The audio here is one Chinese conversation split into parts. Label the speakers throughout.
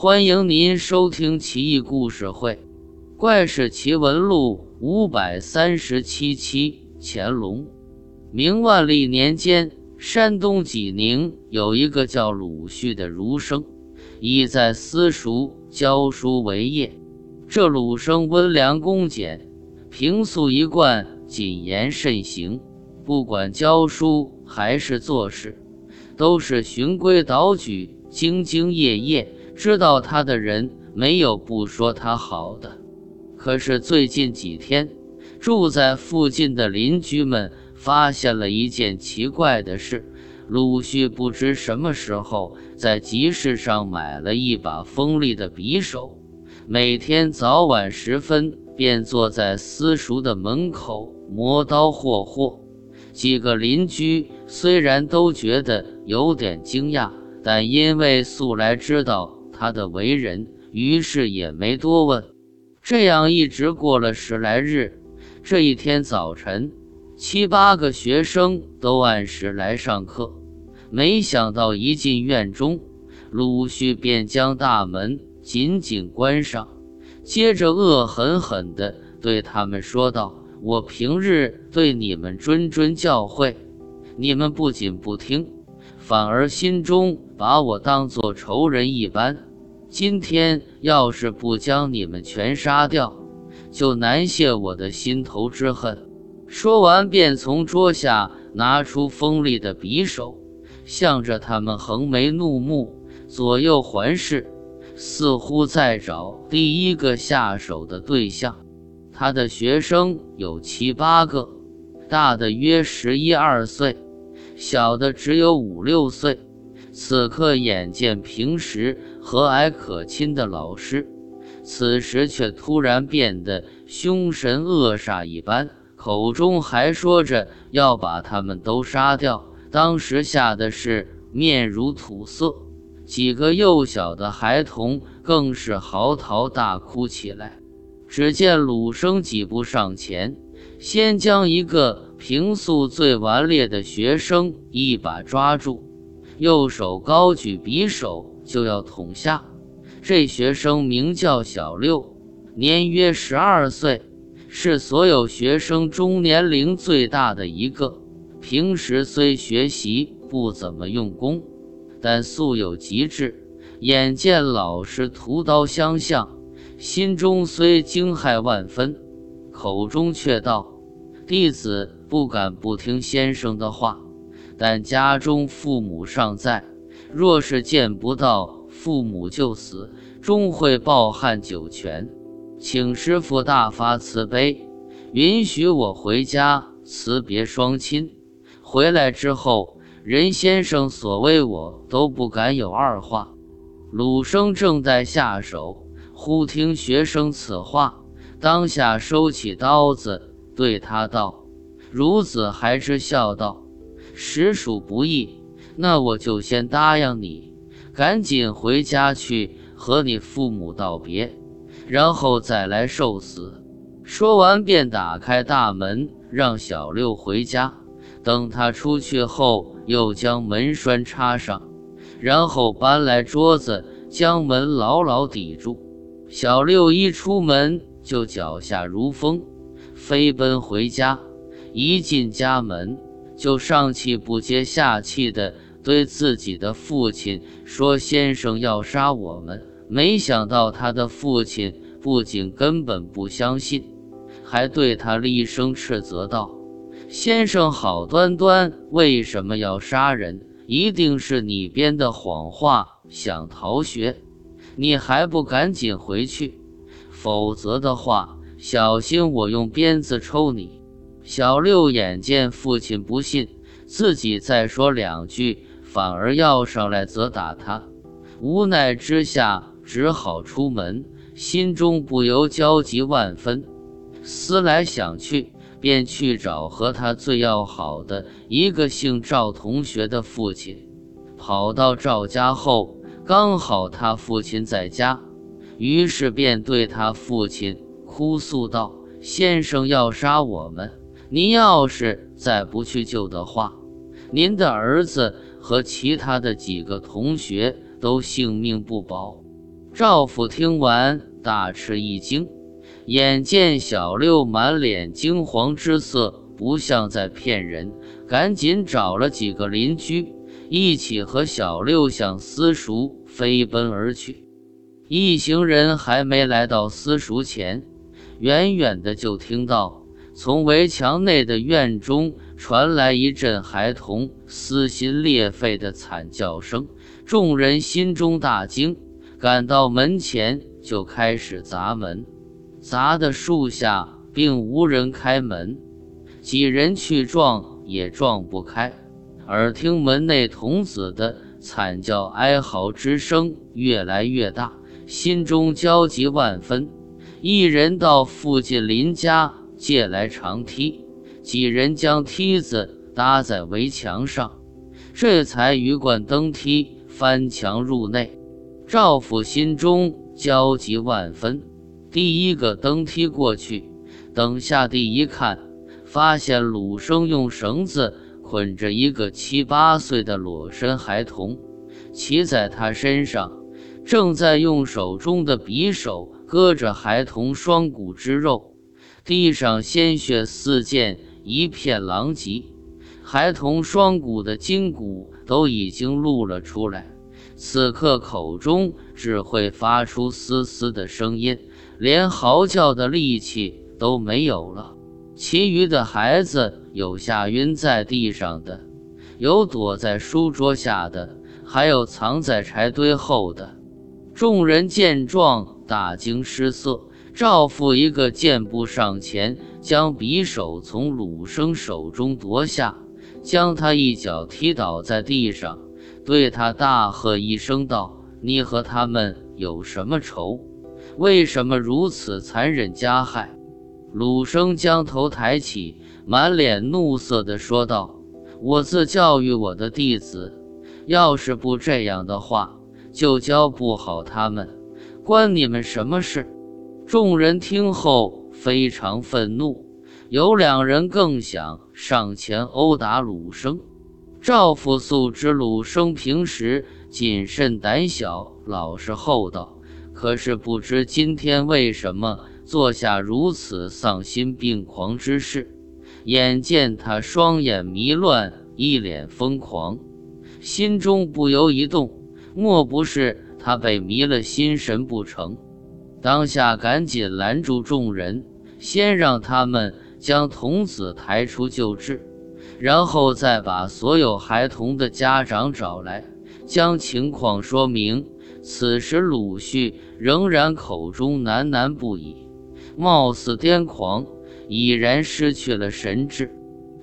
Speaker 1: 欢迎您收听《奇异故事会·怪事奇闻录》五百三十七期。乾隆，明万历年间，山东济宁有一个叫鲁旭的儒生，以在私塾教书为业。这鲁生温良恭俭，平素一贯谨言慎行，不管教书还是做事，都是循规蹈矩，兢兢业业。知道他的人没有不说他好的，可是最近几天，住在附近的邻居们发现了一件奇怪的事：鲁迅不知什么时候在集市上买了一把锋利的匕首，每天早晚时分便坐在私塾的门口磨刀霍霍。几个邻居虽然都觉得有点惊讶，但因为素来知道。他的为人，于是也没多问。这样一直过了十来日。这一天早晨，七八个学生都按时来上课。没想到一进院中，鲁迅便将大门紧紧关上，接着恶狠狠地对他们说道：“我平日对你们谆谆教诲，你们不仅不听，反而心中把我当作仇人一般。”今天要是不将你们全杀掉，就难泄我的心头之恨。说完，便从桌下拿出锋利的匕首，向着他们横眉怒目，左右环视，似乎在找第一个下手的对象。他的学生有七八个，大的约十一二岁，小的只有五六岁。此刻眼见平时和蔼可亲的老师，此时却突然变得凶神恶煞一般，口中还说着要把他们都杀掉。当时吓得是面如土色，几个幼小的孩童更是嚎啕大哭起来。只见鲁生几步上前，先将一个平素最顽劣的学生一把抓住。右手高举匕首就要捅下，这学生名叫小六，年约十二岁，是所有学生中年龄最大的一个。平时虽学习不怎么用功，但素有极致。眼见老师屠刀相向，心中虽惊骇万分，口中却道：“弟子不敢不听先生的话。”但家中父母尚在，若是见不到父母就死，终会抱憾九泉。请师傅大发慈悲，允许我回家辞别双亲。回来之后，任先生所为我都不敢有二话。鲁生正在下手，忽听学生此话，当下收起刀子，对他道：“孺子还知孝道。”实属不易，那我就先答应你，赶紧回家去和你父母道别，然后再来受死。说完便打开大门，让小六回家。等他出去后，又将门栓插上，然后搬来桌子，将门牢牢抵住。小六一出门就脚下如风，飞奔回家。一进家门。就上气不接下气的对自己的父亲说：“先生要杀我们。”没想到他的父亲不仅根本不相信，还对他厉声斥责道：“先生好端端为什么要杀人？一定是你编的谎话，想逃学。你还不赶紧回去，否则的话，小心我用鞭子抽你！”小六眼见父亲不信，自己再说两句，反而要上来责打他，无奈之下只好出门，心中不由焦急万分。思来想去，便去找和他最要好的一个姓赵同学的父亲。跑到赵家后，刚好他父亲在家，于是便对他父亲哭诉道：“先生要杀我们。”您要是再不去救的话，您的儿子和其他的几个同学都性命不保。赵府听完，大吃一惊，眼见小六满脸惊惶之色，不像在骗人，赶紧找了几个邻居，一起和小六向私塾飞奔而去。一行人还没来到私塾前，远远的就听到从围墙内的院中传来一阵孩童撕心裂肺的惨叫声，众人心中大惊。赶到门前，就开始砸门，砸的树下并无人开门，几人去撞也撞不开。耳听门内童子的惨叫哀嚎之声越来越大，心中焦急万分。一人到附近邻家借来长梯，几人将梯子搭在围墙上，这才鱼贯登梯翻墙入内。赵府心中焦急万分，第一个登梯过去，等下地一看，发现鲁生用绳子捆着一个七八岁的裸身孩童，骑在他身上，正在用手中的匕首割着孩童双骨之肉，地上鲜血四溅，一片狼藉，孩童双骨的筋骨都已经露了出来。此刻口中只会发出嘶嘶的声音，连嚎叫的力气都没有了。其余的孩子有吓晕在地上的，有躲在书桌下的，还有藏在柴堆后的。众人见状大惊失色。赵父一个箭步上前，将匕首从鲁生手中夺下，将他一脚踢倒在地上。对他大喝一声道：“你和他们有什么仇？为什么如此残忍加害？”鲁生将头抬起，满脸怒色地说道：“我自教育我的弟子，要是不这样的话，就教不好他们，关你们什么事？”众人听后非常愤怒，有两人更想上前殴打鲁生。赵父素知鲁生平时谨慎胆小、老实厚道，可是不知今天为什么做下如此丧心病狂之事。眼见他双眼迷乱，一脸疯狂，心中不由一动，莫不是他被迷了心神不成？当下赶紧拦住众人，先让他们将童子抬出救治。然后再把所有孩童的家长找来，将情况说明。此时鲁旭仍然口中喃喃不已，貌似癫狂，已然失去了神智。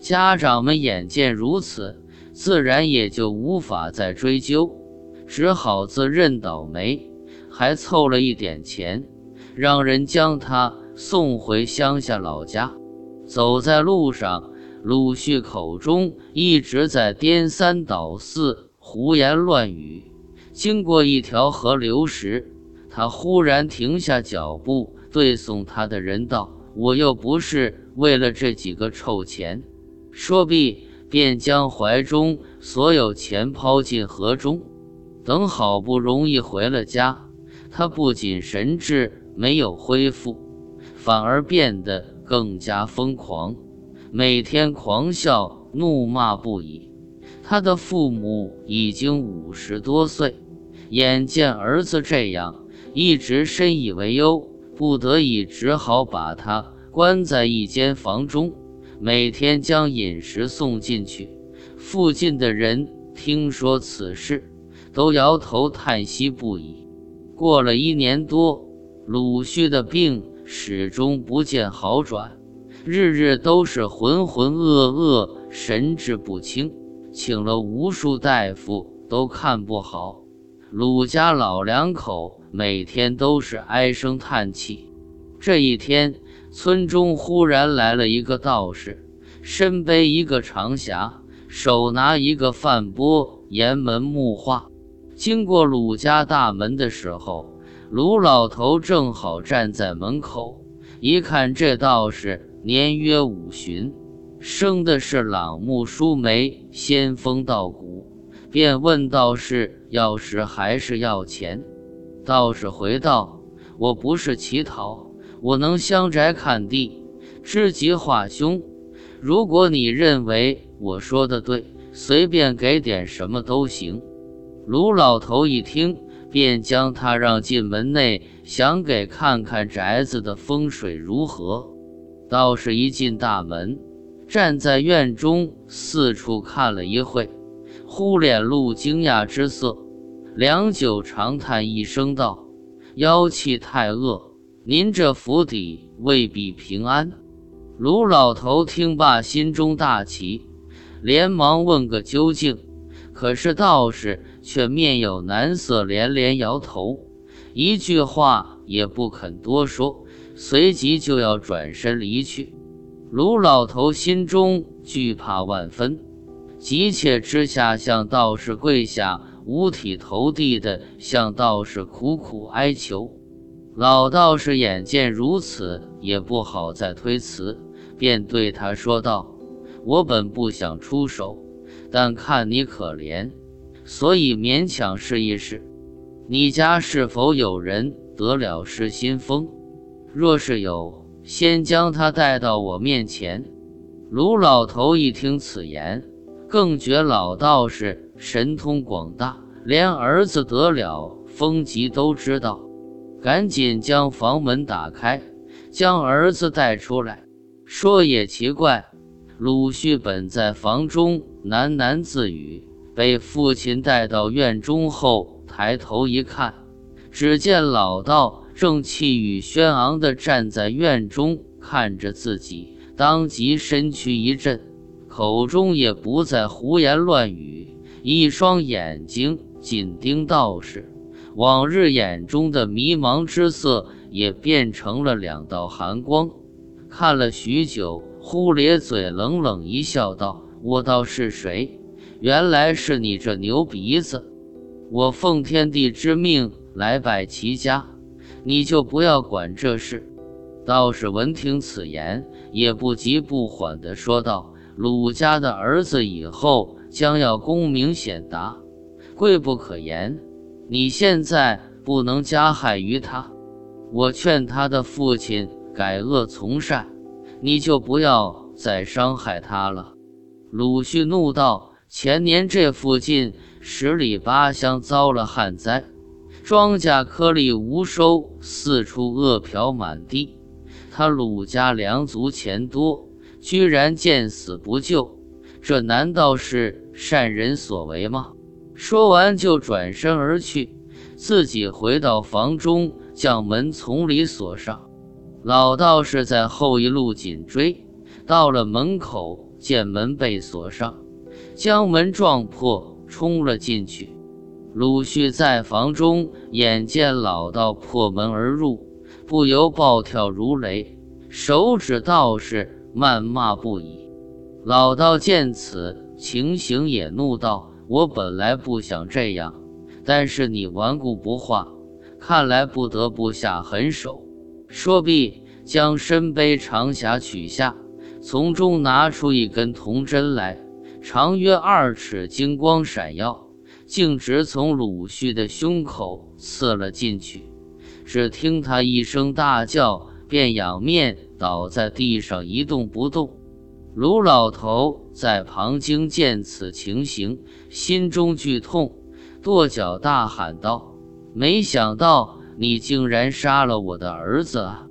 Speaker 1: 家长们眼见如此，自然也就无法再追究，只好自认倒霉，还凑了一点钱，让人将他送回乡下老家。走在路上。鲁迅口中一直在颠三倒四、胡言乱语。经过一条河流时，他忽然停下脚步，对送他的人道：“我又不是为了这几个臭钱。”说毕，便将怀中所有钱抛进河中。等好不容易回了家，他不仅神智没有恢复，反而变得更加疯狂。每天狂笑怒骂不已，他的父母已经五十多岁，眼见儿子这样，一直深以为忧，不得已只好把他关在一间房中，每天将饮食送进去。附近的人听说此事，都摇头叹息不已。过了一年多，鲁旭的病始终不见好转。日日都是浑浑噩噩，神志不清，请了无数大夫都看不好。鲁家老两口每天都是唉声叹气。这一天，村中忽然来了一个道士，身背一个长匣，手拿一个饭钵，沿门木画。经过鲁家大门的时候，鲁老头正好站在门口，一看这道士。年约五旬，生的是朗目舒眉，仙风道骨，便问道士要食还是要钱。道士回道：“我不是乞讨，我能相宅看地，知吉化凶。如果你认为我说的对，随便给点什么都行。”卢老头一听，便将他让进门内，想给看看宅子的风水如何。道士一进大门，站在院中四处看了一会，忽脸露惊讶之色，良久长叹一声道：“妖气太恶，您这府邸未必平安。”卢老头听罢，心中大奇，连忙问个究竟。可是道士却面有难色，连连摇头，一句话也不肯多说，随即就要转身离去。卢老头心中惧怕万分，急切之下向道士跪下，五体投地的向道士苦苦哀求。老道士眼见如此，也不好再推辞，便对他说道：“我本不想出手。”但看你可怜，所以勉强试一试。你家是否有人得了失心疯？若是有，先将他带到我面前。卢老头一听此言，更觉老道士神通广大，连儿子得了疯疾都知道，赶紧将房门打开，将儿子带出来。说也奇怪。鲁旭本在房中喃喃自语，被父亲带到院中后，抬头一看，只见老道正气宇轩昂地站在院中看着自己，当即身躯一震，口中也不再胡言乱语，一双眼睛紧盯道士，往日眼中的迷茫之色也变成了两道寒光，看了许久。忽咧嘴，冷冷一笑，道：“我道是谁？原来是你这牛鼻子！我奉天地之命来拜齐家，你就不要管这事。”道士闻听此言，也不急不缓地说道：“鲁家的儿子以后将要功名显达，贵不可言。你现在不能加害于他，我劝他的父亲改恶从善。”你就不要再伤害他了。”鲁迅怒道：“前年这附近十里八乡遭了旱灾，庄稼颗粒无收，四处饿殍满地。他鲁家良足钱多，居然见死不救，这难道是善人所为吗？”说完就转身而去，自己回到房中，将门从里锁上。老道士在后一路紧追，到了门口，见门被锁上，将门撞破，冲了进去。鲁迅在房中，眼见老道破门而入，不由暴跳如雷，手指道士，谩骂不已。老道见此情形，也怒道：“我本来不想这样，但是你顽固不化，看来不得不下狠手。”说毕，将身背长匣取下，从中拿出一根铜针来，长约二尺，金光闪耀，径直从鲁迅的胸口刺了进去。只听他一声大叫，便仰面倒在地上，一动不动。卢老头在旁经见此情形，心中剧痛，跺脚大喊道：“没想到！”你竟然杀了我的儿子！啊！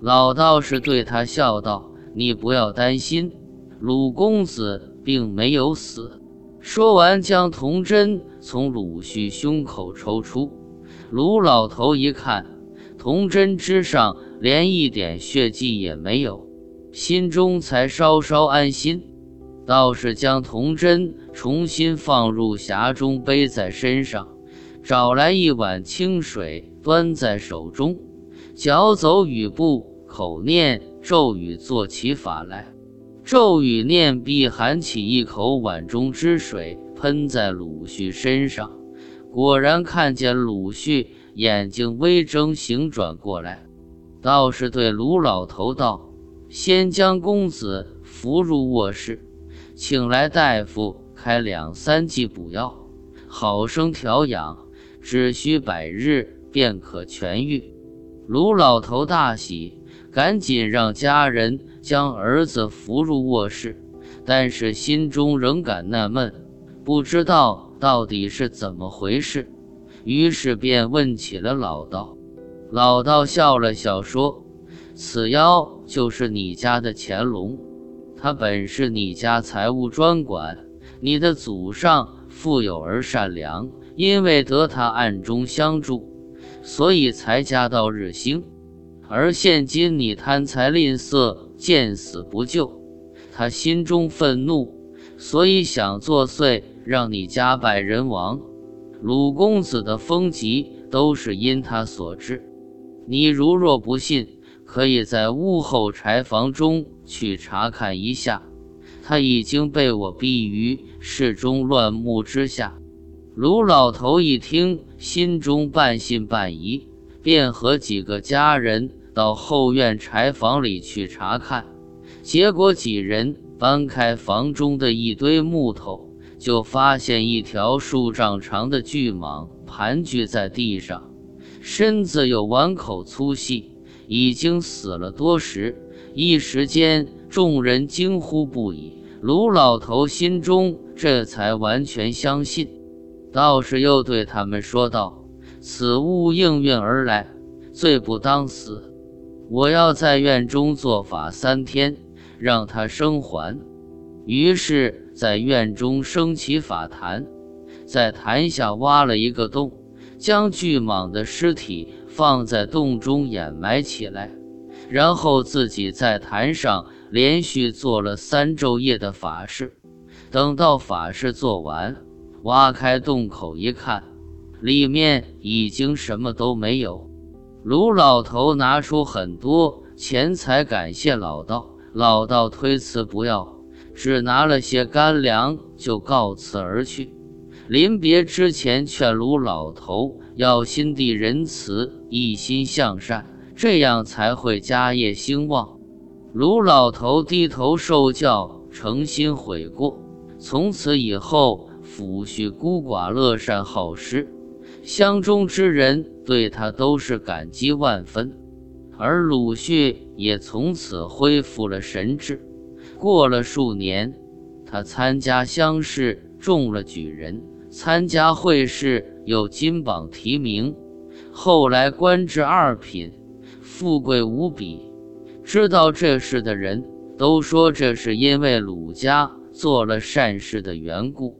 Speaker 1: 老道士对他笑道：“你不要担心，鲁公子并没有死。”说完，将铜针从鲁旭胸口抽出。鲁老头一看，铜针之上连一点血迹也没有，心中才稍稍安心。道士将铜针重新放入匣中，背在身上。找来一碗清水，端在手中，脚走雨步，口念咒语，做起法来。咒语念毕，含起一口碗中之水，喷在鲁迅身上。果然看见鲁迅眼睛微睁，醒转过来。道士对卢老头道：“先将公子扶入卧室，请来大夫开两三剂补药，好生调养。”只需百日，便可痊愈。卢老头大喜，赶紧让家人将儿子扶入卧室，但是心中仍感纳闷，不知道到底是怎么回事，于是便问起了老道。老道笑了笑说：“此妖就是你家的乾隆，他本是你家财务专管，你的祖上富有而善良，因为得他暗中相助。”所以才家道日兴，而现今你贪财吝啬，见死不救，他心中愤怒，所以想作祟，让你家败人亡。鲁公子的风疾都是因他所致。你如若不信，可以在屋后柴房中去查看一下，他已经被我逼于室中乱木之下。卢老头一听，心中半信半疑，便和几个家人到后院柴房里去查看。结果几人搬开房中的一堆木头，就发现一条数丈长的巨蟒盘踞在地上，身子有碗口粗细，已经死了多时。一时间，众人惊呼不已。卢老头心中这才完全相信。道士又对他们说道：“此物应运而来，罪不当死。我要在院中做法三天，让他生还。”于是，在院中升起法坛，在坛下挖了一个洞，将巨蟒的尸体放在洞中掩埋起来，然后自己在坛上连续做了三昼夜的法事。等到法事做完。挖开洞口一看，里面已经什么都没有。卢老头拿出很多钱财感谢老道，老道推辞不要，只拿了些干粮就告辞而去。临别之前，劝卢老头要心地仁慈，一心向善，这样才会家业兴旺。卢老头低头受教，诚心悔过，从此以后。抚恤孤寡，乐善好施，乡中之人对他都是感激万分，而鲁迅也从此恢复了神智。过了数年，他参加乡试中了举人，参加会试又金榜题名，后来官至二品，富贵无比。知道这事的人都说，这是因为鲁家做了善事的缘故。